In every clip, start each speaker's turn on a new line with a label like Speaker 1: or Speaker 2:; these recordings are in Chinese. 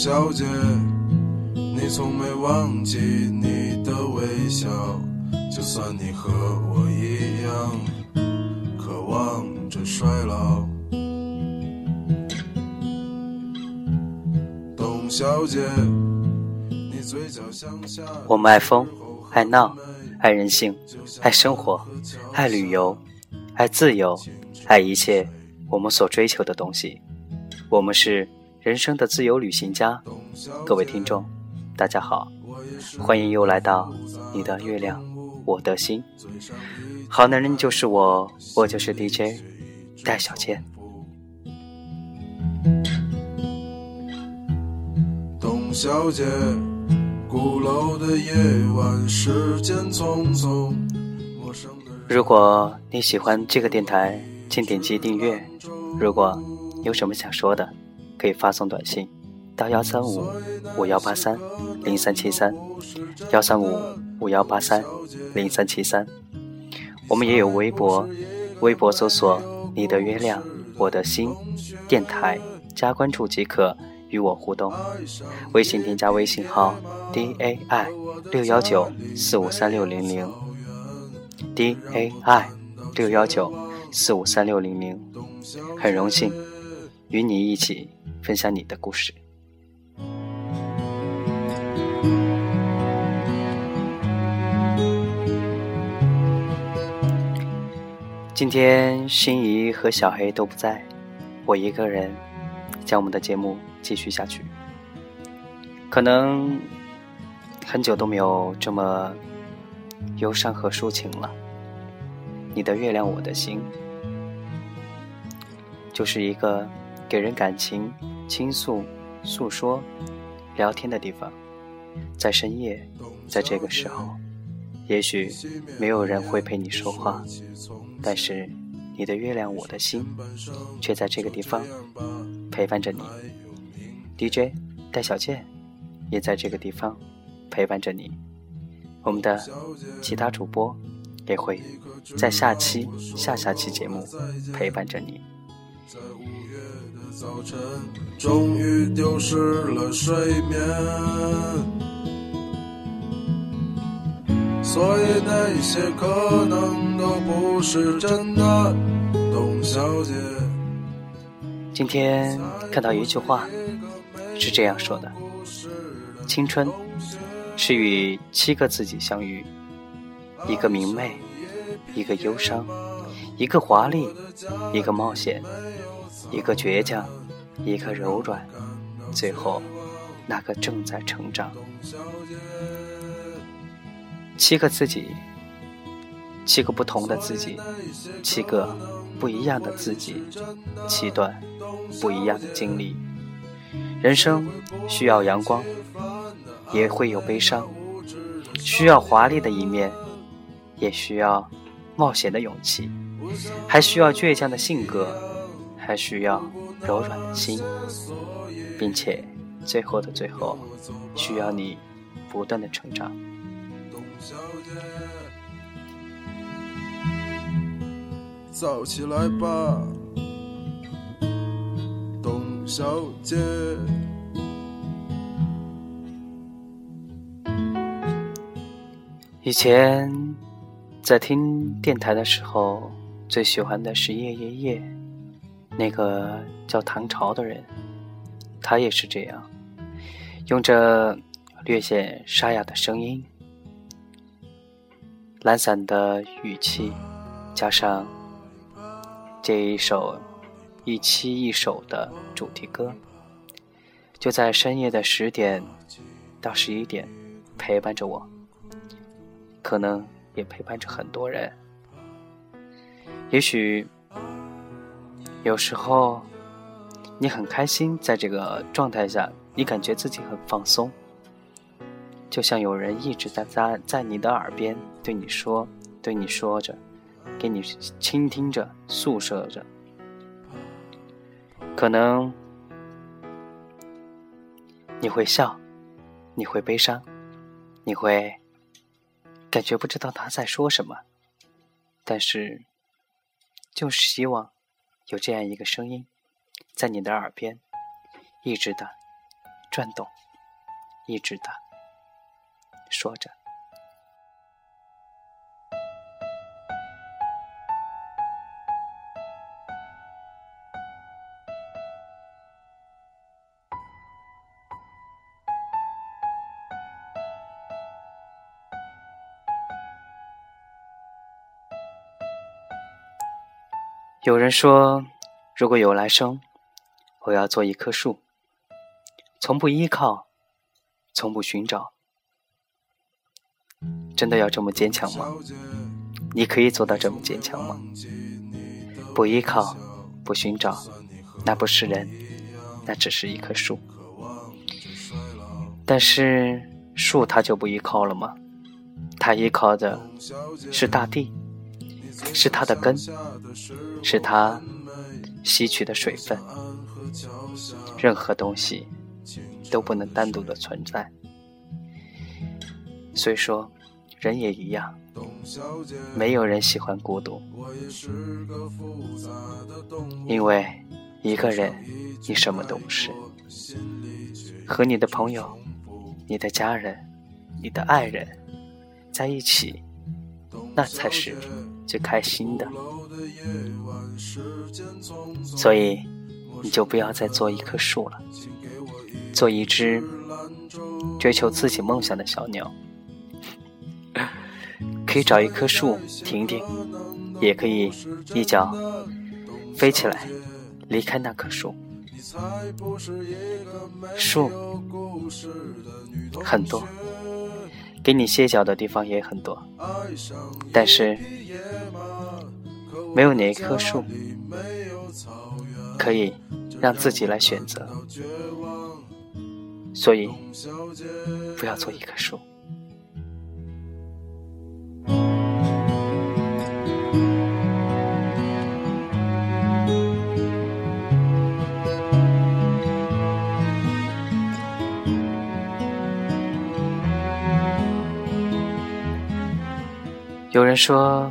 Speaker 1: 小姐，你从没忘记你的微笑，就算你和我一样，渴望着衰老。董小姐，你嘴角向下。
Speaker 2: 我们爱疯，爱闹，爱任性，爱生活，爱旅游，爱自由，爱一切我们所追求的东西。我们是。人生的自由旅行家，各位听众，大家好，欢迎又来到你的月亮，我的心。好男人就是我，我就是 DJ 戴小健。
Speaker 1: 董小姐，鼓楼的夜晚，时间匆匆。
Speaker 2: 如果你喜欢这个电台，请点击订阅。如果有什么想说的。可以发送短信到幺三五五幺八三零三七三，幺三五五幺八三零三七三。我们也有微博，微博搜索“你的月亮我的心”电台，加关注即可与我互动。微信添加微信号 d a i 六幺九四五三六零零 d a i 六幺九四五三六零零，很荣幸与你一起。分享你的故事。今天心仪和小黑都不在，我一个人将我们的节目继续下去。可能很久都没有这么忧伤和抒情了。你的月亮，我的心，就是一个给人感情。倾诉、诉说、聊天的地方，在深夜，在这个时候，也许没有人会陪你说话，但是你的月亮，我的心，却在这个地方陪伴着你。DJ 戴小健也在这个地方陪伴着你。我们的其他主播也会在下期、下下期节目陪伴着你。
Speaker 1: 早晨，终于丢失了睡眠，所以那些可能都不是真的，董小姐。
Speaker 2: 今天看到一句话，是这样说的：青春是与七个自己相遇，一个明媚，一个忧伤，一个华丽，一个冒险。一个倔强，一个柔软，最后那个正在成长。七个自己，七个不同的自己，七个不一样的自己，七段不一样的经历。人生需要阳光，也会有悲伤；需要华丽的一面，也需要冒险的勇气，还需要倔强的性格。还需要柔软的心，并且最后的最后，需要你不断的成长。
Speaker 1: 早起来吧，董小姐。
Speaker 2: 以前在听电台的时候，最喜欢的是《夜夜夜》。那个叫唐朝的人，他也是这样，用着略显沙哑的声音，懒散的语气，加上这一首一期一首的主题歌，就在深夜的十点到十一点陪伴着我，可能也陪伴着很多人，也许。有时候，你很开心，在这个状态下，你感觉自己很放松，就像有人一直在在在你的耳边对你说，对你说着，给你倾听着，诉说着。可能你会笑，你会悲伤，你会感觉不知道他在说什么，但是，就是希望。有这样一个声音，在你的耳边，一直的转动，一直的说着。有人说，如果有来生，我要做一棵树，从不依靠，从不寻找。真的要这么坚强吗？你可以做到这么坚强吗？不依靠，不寻找，那不是人，那只是一棵树。但是树它就不依靠了吗？它依靠的是大地。是它的根，是它吸取的水分。任何东西都不能单独的存在。虽说，人也一样，没有人喜欢孤独，因为一个人你什么都不是。和你的朋友、你的家人、你的爱人在一起，那才是。最开心的，所以你就不要再做一棵树了，做一只追求自己梦想的小鸟。可以找一棵树停停，也可以一脚飞起来离开那棵树。树很多，给你歇脚的地方也很多，但是。没有哪一棵树可以让自己来选择，所以不要做一棵树。有人说，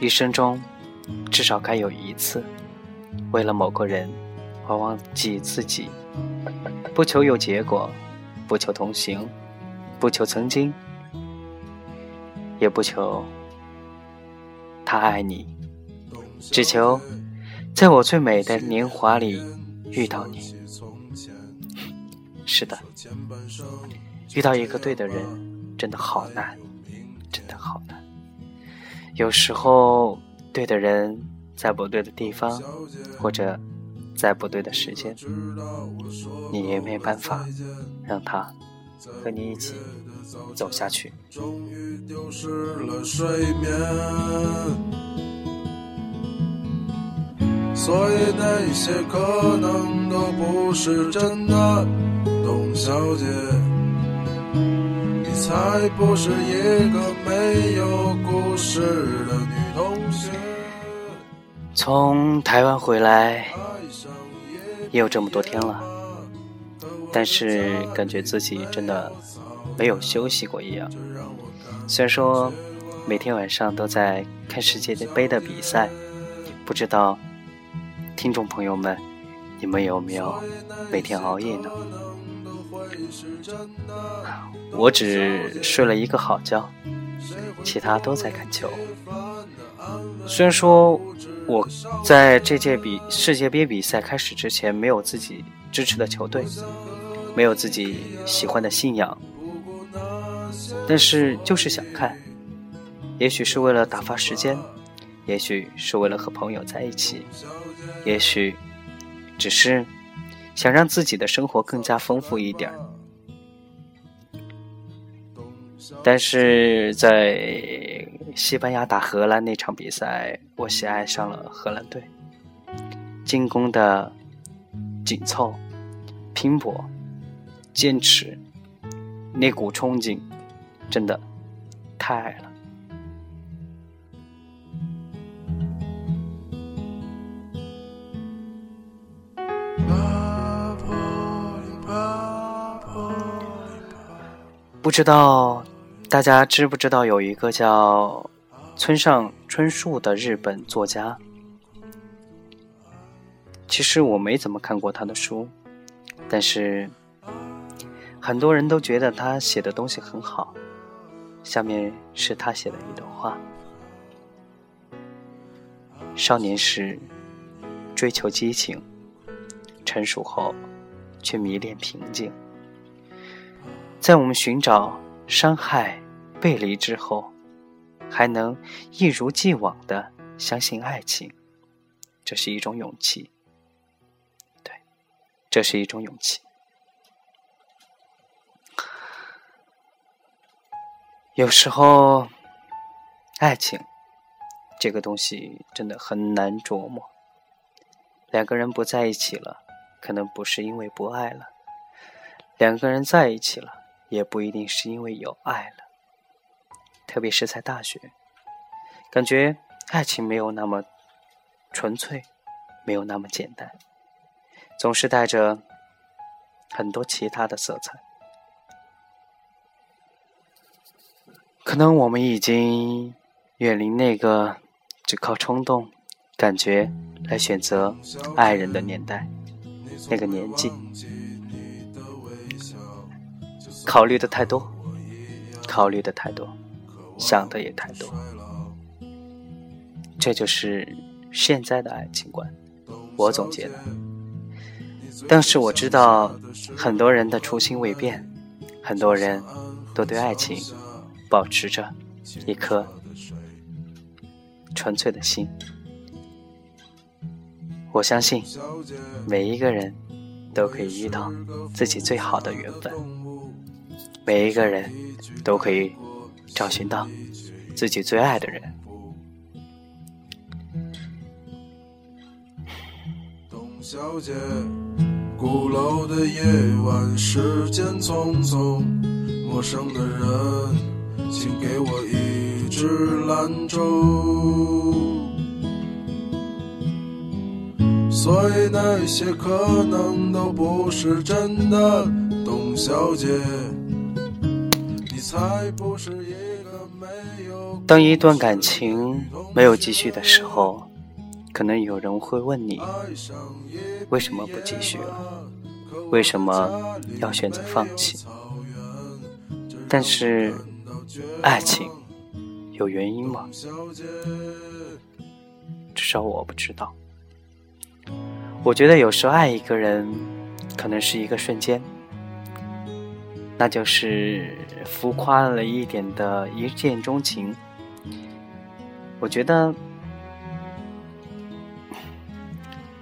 Speaker 2: 一生中。至少该有一次，为了某个人而忘记自己，不求有结果，不求同行，不求曾经，也不求他爱你，只求在我最美的年华里遇到你。是的，遇到一个对的人真的好难，真的好难。有时候。对的人在不对的地方，或者在不对的时间，你也没办法让他和你一起走下去。所以那些可能都不是真的，董小姐，才不是一个没有故事的女同学。从台湾回来也有这么多天了，但是感觉自己真的没有休息过一样。虽然说每天晚上都在看世界杯的比赛，不知道听众朋友们，你们有没有每天熬夜呢？我只睡了一个好觉，其他都在看球。虽然说。我在这届比世界杯比赛开始之前，没有自己支持的球队，没有自己喜欢的信仰，但是就是想看，也许是为了打发时间，也许是为了和朋友在一起，也许只是想让自己的生活更加丰富一点但是在。西班牙打荷兰那场比赛，我喜爱上了荷兰队。进攻的紧凑、拼搏、坚持，那股冲劲，真的太爱了。不知道。大家知不知道有一个叫村上春树的日本作家？其实我没怎么看过他的书，但是很多人都觉得他写的东西很好。下面是他写的一段话：少年时追求激情，成熟后却迷恋平静。在我们寻找伤害、背离之后，还能一如既往的相信爱情，这是一种勇气。对，这是一种勇气。有时候，爱情这个东西真的很难琢磨。两个人不在一起了，可能不是因为不爱了；两个人在一起了，也不一定是因为有爱了。特别是在大学，感觉爱情没有那么纯粹，没有那么简单，总是带着很多其他的色彩。可能我们已经远离那个只靠冲动、感觉来选择爱人的年代，那个年纪，考虑的太多，考虑的太多，想的也太多，这就是现在的爱情观，我总结的。但是我知道，很多人的初心未变，很多人都对爱情。保持着一颗纯粹的心，我相信每一个人都可以遇到自己最好的缘分，每一个人都可以找寻到自己最爱的人。
Speaker 1: 董小姐，鼓楼的夜晚，时间匆匆，陌生的人。请给我一支兰州。所以那些可能都不是真的，董小姐。
Speaker 2: 当一段感情没有继续的时候，可能有人会问你，为什么不继续了？为什么要选择放弃？但是。爱情有原因吗？至少我不知道。我觉得有时候爱一个人，可能是一个瞬间，那就是浮夸了一点的一见钟情。我觉得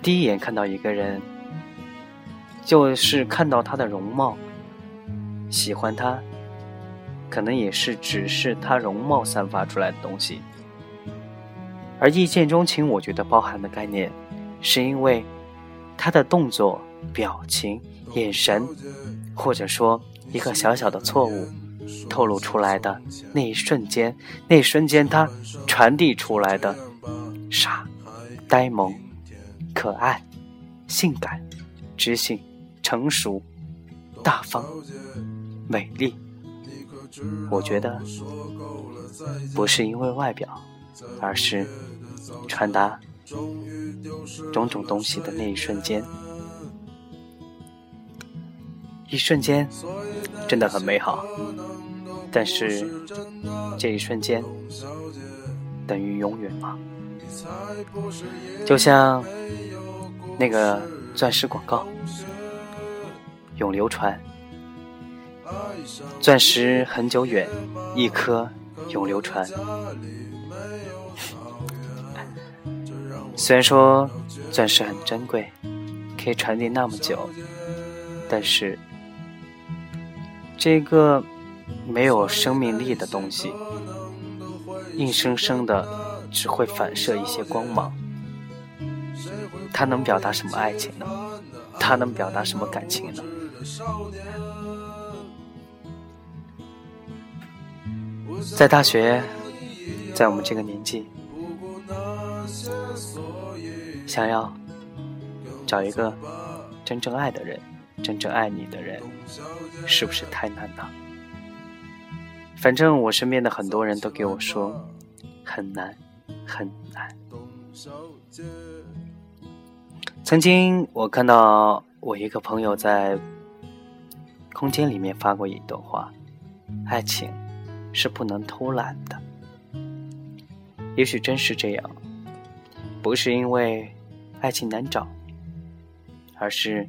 Speaker 2: 第一眼看到一个人，就是看到他的容貌，喜欢他。可能也是只是他容貌散发出来的东西，而一见钟情，我觉得包含的概念，是因为他的动作、表情、眼神，或者说一个小小的错误透露出来的那一瞬间，那一瞬间他传递出来的傻、呆萌、可爱、性感、知性、成熟、大方、美丽。我觉得不是因为外表，而是传达种种东西的那一瞬间，一瞬间真的很美好。但是这一瞬间等于永远吗？就像那个钻石广告，永流传。钻石很久远，一颗永流传。虽然说钻石很珍贵，可以传递那么久，但是这个没有生命力的东西，硬生生的只会反射一些光芒。它能表达什么爱情呢？它能表达什么感情呢？在大学，在我们这个年纪，想要找一个真正爱的人，真正爱你的人，是不是太难了？反正我身边的很多人都给我说，很难，很难。曾经我看到我一个朋友在空间里面发过一段话：爱情是不能偷懒的。也许真是这样，不是因为爱情难找，而是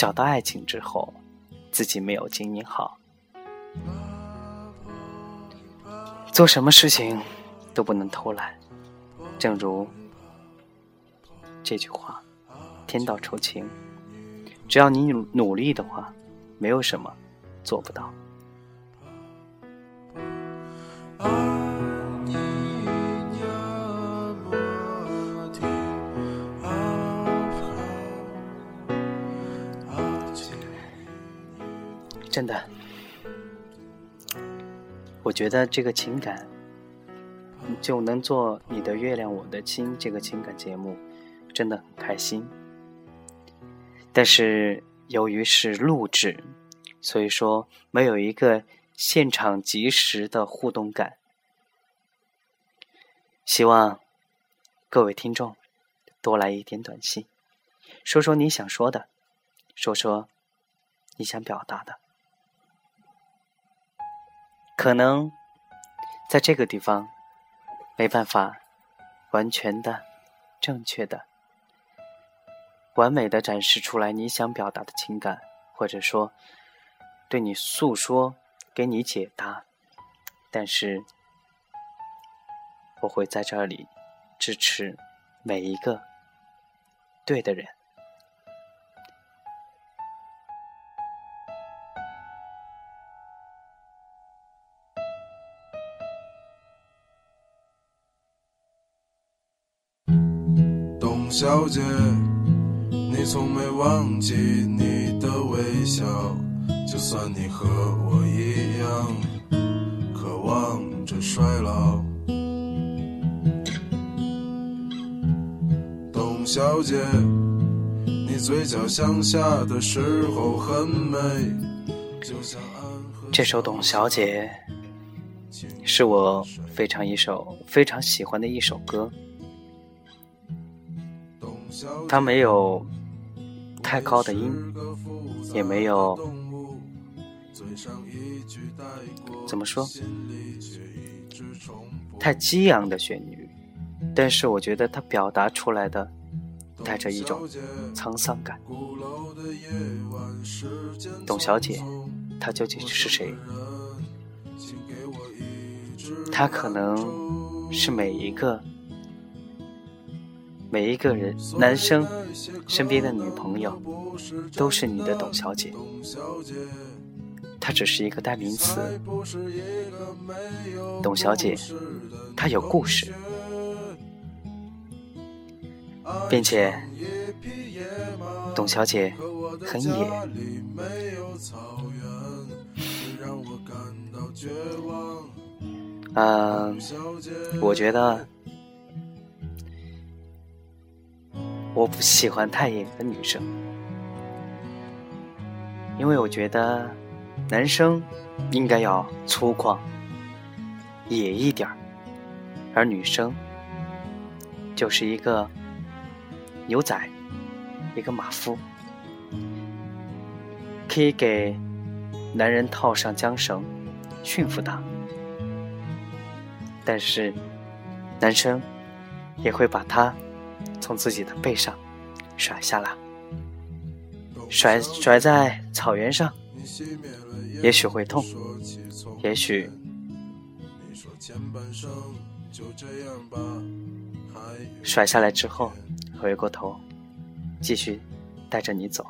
Speaker 2: 找到爱情之后，自己没有经营好。做什么事情都不能偷懒，正如这句话：“天道酬勤，只要你努努力的话，没有什么做不到。”真的。我觉得这个情感就能做你的月亮我的心这个情感节目，真的很开心。但是由于是录制，所以说没有一个现场及时的互动感。希望各位听众多来一点短信，说说你想说的，说说你想表达的。可能在这个地方没办法完全的、正确的、完美的展示出来你想表达的情感，或者说对你诉说、给你解答，但是我会在这里支持每一个对的人。
Speaker 1: 小姐，你从没忘记你的微笑，就算你和我一样渴望着衰老。董小姐，你嘴角向下的时候很美，就像安河。
Speaker 2: 这首《董小姐》是我非常一首非常喜欢的一首歌。它没有太高的音，也没有怎么说太激昂的旋律，但是我觉得它表达出来的带着一种沧桑感。董小姐，她究竟是谁？她可能是每一个。每一个人，男生身边的女朋友都是你的董小姐，她只是一个代名词。董小姐，她有故事，并且董小姐很野。嗯，我觉得。我不喜欢太野的女生，因为我觉得男生应该要粗犷、野一点儿，而女生就是一个牛仔，一个马夫，可以给男人套上缰绳，驯服他，但是男生也会把他。从自己的背上甩下来，甩甩在草原上，也许会痛，也许甩下来之后，回过头继续带着你走。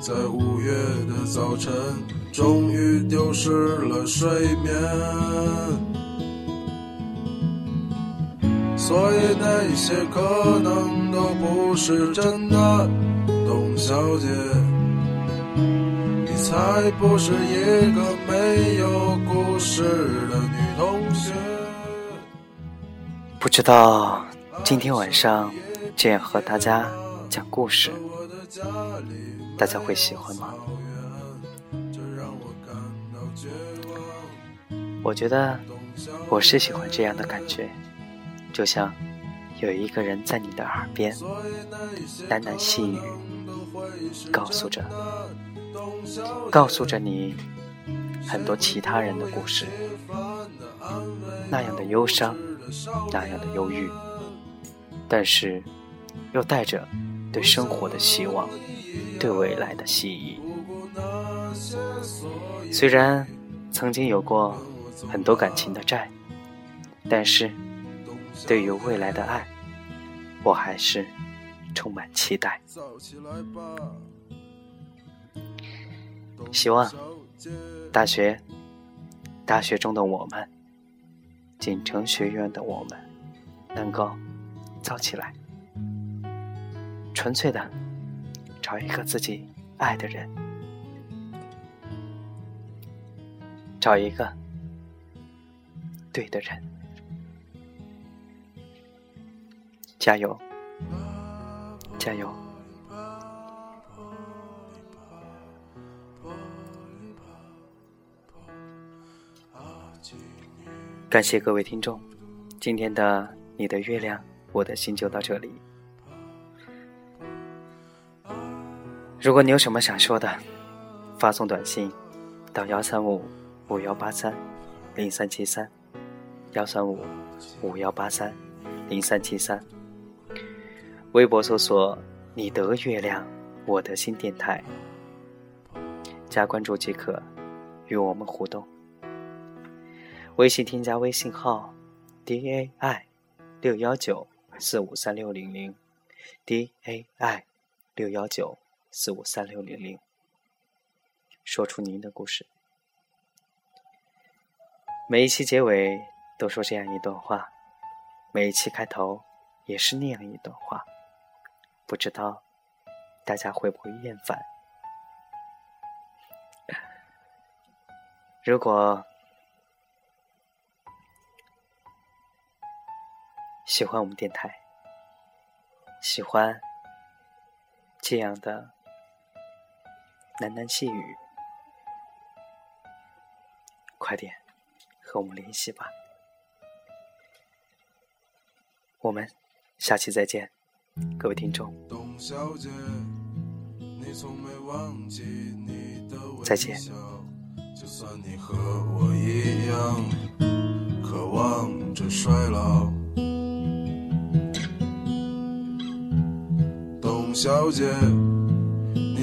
Speaker 1: 在五月的早晨，终于丢失了睡眠。所以那些可能都不是真的，董小姐，你才不是一个没有故事的女同学。
Speaker 2: 不知道今天晚上这样和大家讲故事。大家会喜欢吗？我觉得我是喜欢这样的感觉，就像有一个人在你的耳边喃喃细语，告诉着，告诉着你很多其他人的故事，那样的忧伤，那样的忧郁，但是又带着对生活的希望，对未来的希冀。虽然曾经有过很多感情的债，但是。对于未来的爱，我还是充满期待。希望大学大学中的我们，锦城学院的我们，能够造起来，纯粹的找一个自己爱的人，找一个对的人。加油，加油！感谢各位听众，今天的你的月亮，我的心就到这里。如果你有什么想说的，发送短信到幺三五五幺八三零三七三，幺三五五幺八三零三七三。微博搜索“你的月亮，我的新电台”，加关注即可，与我们互动。微信添加微信号 “d a i 六幺九四五三六零零 ”，d a i 六幺九四五三六零零，说出您的故事。每一期结尾都说这样一段话，每一期开头也是那样一段话。不知道大家会不会厌烦？如果喜欢我们电台，喜欢这样的喃喃细语，快点和我们联系吧。我们下期再见。各位听众，再见。
Speaker 1: 就算你和我一样，渴望着衰老。董小姐，你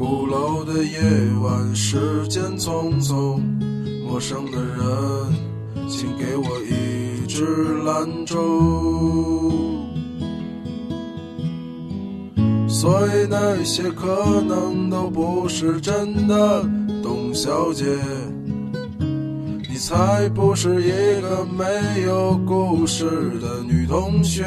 Speaker 1: 鼓楼的夜晚，时间匆匆，陌生的人，请给我一支兰州。所以那些可能都不是真的，董小姐，你才不是一个没有故事的女同学。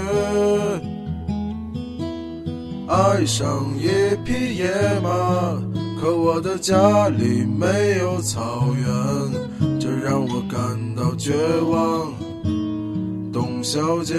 Speaker 1: 爱上一匹野马，可我的家里没有草原，这让我感到绝望，董小姐。